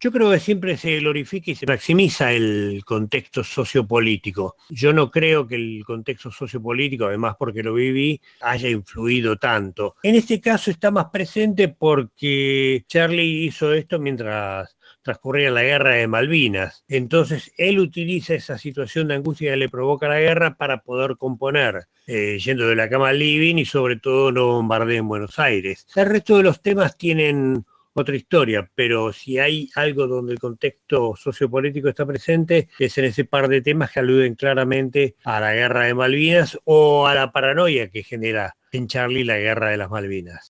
Yo creo que siempre se glorifica y se maximiza el contexto sociopolítico. Yo no creo que el contexto sociopolítico, además porque lo viví, haya influido tanto. En este caso está más presente porque Charlie hizo esto mientras transcurría la guerra de Malvinas. Entonces él utiliza esa situación de angustia que le provoca la guerra para poder componer, eh, yendo de la cama al living y sobre todo no bombardeo en Buenos Aires. El resto de los temas tienen otra historia, pero si hay algo donde el contexto sociopolítico está presente, es en ese par de temas que aluden claramente a la guerra de Malvinas o a la paranoia que genera en Charlie la guerra de las Malvinas.